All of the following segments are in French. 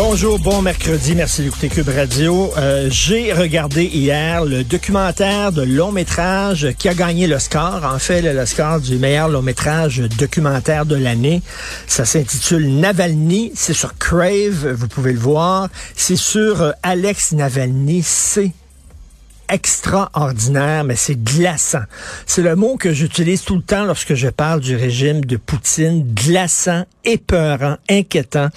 Bonjour, bon mercredi, merci d'écouter Cube Radio. Euh, J'ai regardé hier le documentaire de long métrage qui a gagné l'Oscar, en fait l'Oscar du meilleur long métrage documentaire de l'année. Ça s'intitule Navalny, c'est sur Crave, vous pouvez le voir. C'est sur euh, Alex Navalny, c'est extraordinaire, mais c'est glaçant. C'est le mot que j'utilise tout le temps lorsque je parle du régime de Poutine. Glaçant, épeurant, inquiétant.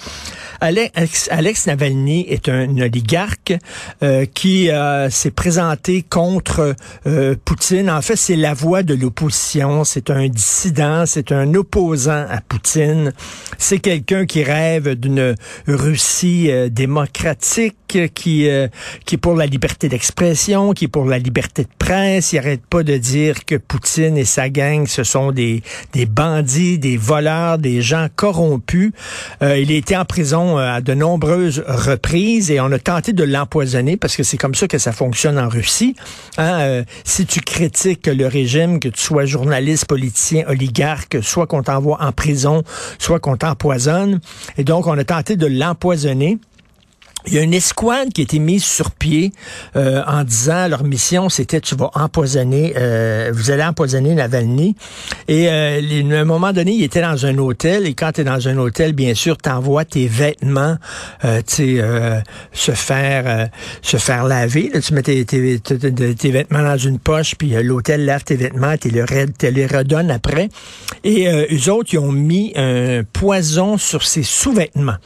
Alex, Navalny est un oligarque euh, qui euh, s'est présenté contre euh, Poutine. En fait, c'est la voix de l'opposition. C'est un dissident, c'est un opposant à Poutine. C'est quelqu'un qui rêve d'une Russie démocratique, qui, qui est pour la liberté d'expression, pour la liberté de presse. Il arrête pas de dire que Poutine et sa gang, ce sont des, des bandits, des voleurs, des gens corrompus. il a été en prison à de nombreuses reprises et on a tenté de l'empoisonner parce que c'est comme ça que ça fonctionne en Russie. Hein, euh, si tu critiques le régime, que tu sois journaliste, politicien, oligarque, soit qu'on t'envoie en prison, soit qu'on t'empoisonne. Et donc, on a tenté de l'empoisonner. Il y a une escouade qui a été mise sur pied euh, en disant leur mission c'était tu vas empoisonner, euh, vous allez empoisonner Navalny. Et euh, à un moment donné, il était dans un hôtel et quand tu es dans un hôtel, bien sûr, t'envoies tes vêtements, euh, tu sais, se faire se faire laver. Là, tu mets tes, tes, tes, vêtements dans une poche, puis l'hôtel lave tes vêtements, tu les, les redonnes après. Et eux autres, ils ont mis un poison sur ses sous-vêtements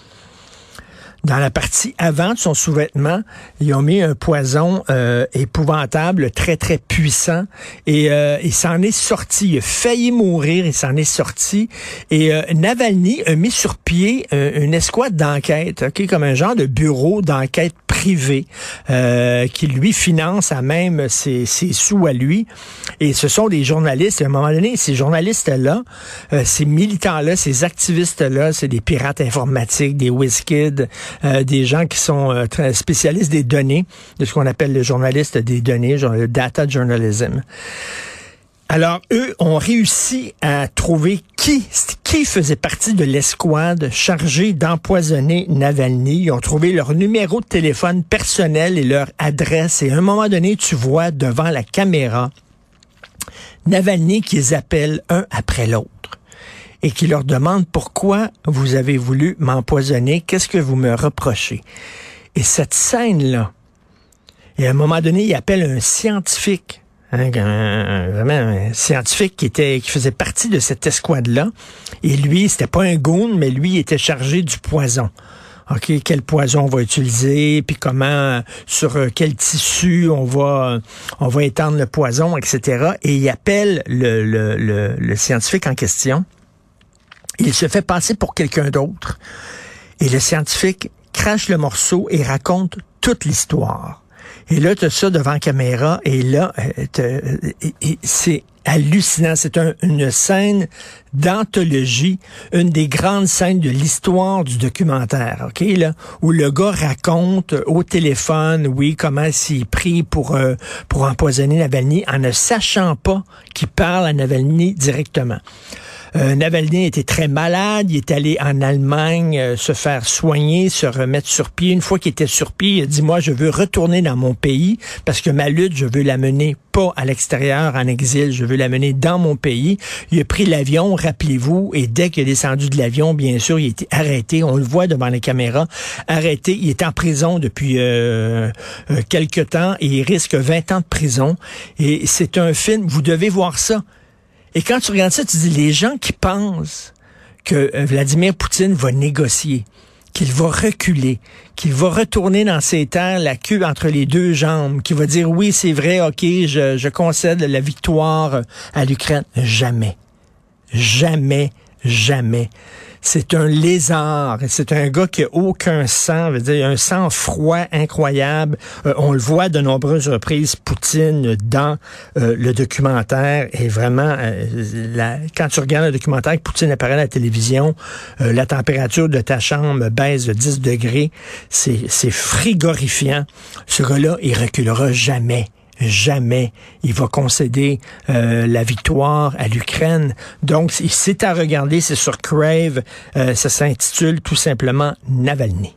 dans la partie avant de son sous-vêtement, ils ont mis un poison euh, épouvantable, très, très puissant. Et euh, il s'en est sorti. Il a failli mourir, il s'en est sorti. Et euh, Navalny a mis sur pied une escouade d'enquête, ok, comme un genre de bureau d'enquête privé qui lui finance à même ses, ses, sous à lui. Et ce sont des journalistes. À un moment donné, ces journalistes-là, ces militants-là, ces activistes-là, c'est des pirates informatiques, des whiz-kids, euh, des gens qui sont euh, très spécialistes des données, de ce qu'on appelle les journalistes des données, genre le data journalism. Alors, eux ont réussi à trouver qui, qui faisait partie de l'escouade chargée d'empoisonner Navalny. Ils ont trouvé leur numéro de téléphone personnel et leur adresse. Et à un moment donné, tu vois devant la caméra Navalny qui les appelle un après l'autre et qui leur demande pourquoi vous avez voulu m'empoisonner, qu'est-ce que vous me reprochez? Et cette scène-là, et à un moment donné, il appelle un scientifique, hein, un, vraiment un scientifique qui était qui faisait partie de cette escouade-là. Et lui, c'était pas un goon, mais lui était chargé du poison. OK, quel poison on va utiliser, puis comment, sur euh, quel tissu on va, on va étendre le poison, etc. Et il appelle le, le, le, le scientifique en question. Il se fait passer pour quelqu'un d'autre. Et le scientifique crache le morceau et raconte toute l'histoire. Et là, tu as ça devant caméra, et là, euh, c'est hallucinant. C'est une scène d'anthologie, une des grandes scènes de l'histoire du documentaire, ok là, où le gars raconte au téléphone, oui, comment s'il pris pour euh, pour empoisonner Navalny en ne sachant pas qu'il parle à Navalny directement. Euh, Navalny était très malade, il est allé en Allemagne euh, se faire soigner, se remettre sur pied. Une fois qu'il était sur pied, il a dit, moi, je veux retourner dans mon pays parce que ma lutte, je veux la mener pas à l'extérieur, en exil, je veux la mener dans mon pays. Il a pris l'avion, rappelez-vous, et dès qu'il est descendu de l'avion, bien sûr, il a été arrêté, on le voit devant les caméras, arrêté, il est en prison depuis euh, euh, quelque temps et il risque 20 ans de prison. Et c'est un film, vous devez voir ça. Et quand tu regardes ça, tu dis, les gens qui pensent que euh, Vladimir Poutine va négocier, qu'il va reculer, qu'il va retourner dans ses terres la queue entre les deux jambes, qu'il va dire oui, c'est vrai, ok, je, je concède la victoire à l'Ukraine. Jamais. Jamais, jamais. C'est un lézard. C'est un gars qui a aucun sang, veut dire, un sang froid incroyable. Euh, on le voit de nombreuses reprises, Poutine, dans euh, le documentaire. Et vraiment, euh, la, quand tu regardes le documentaire, Poutine apparaît à la télévision, la température de ta chambre baisse de 10 degrés. C'est frigorifiant. Ce gars-là, il reculera jamais jamais il va concéder euh, la victoire à l'Ukraine. Donc, c'est à regarder, c'est sur Crave, euh, ça s'intitule tout simplement Navalny.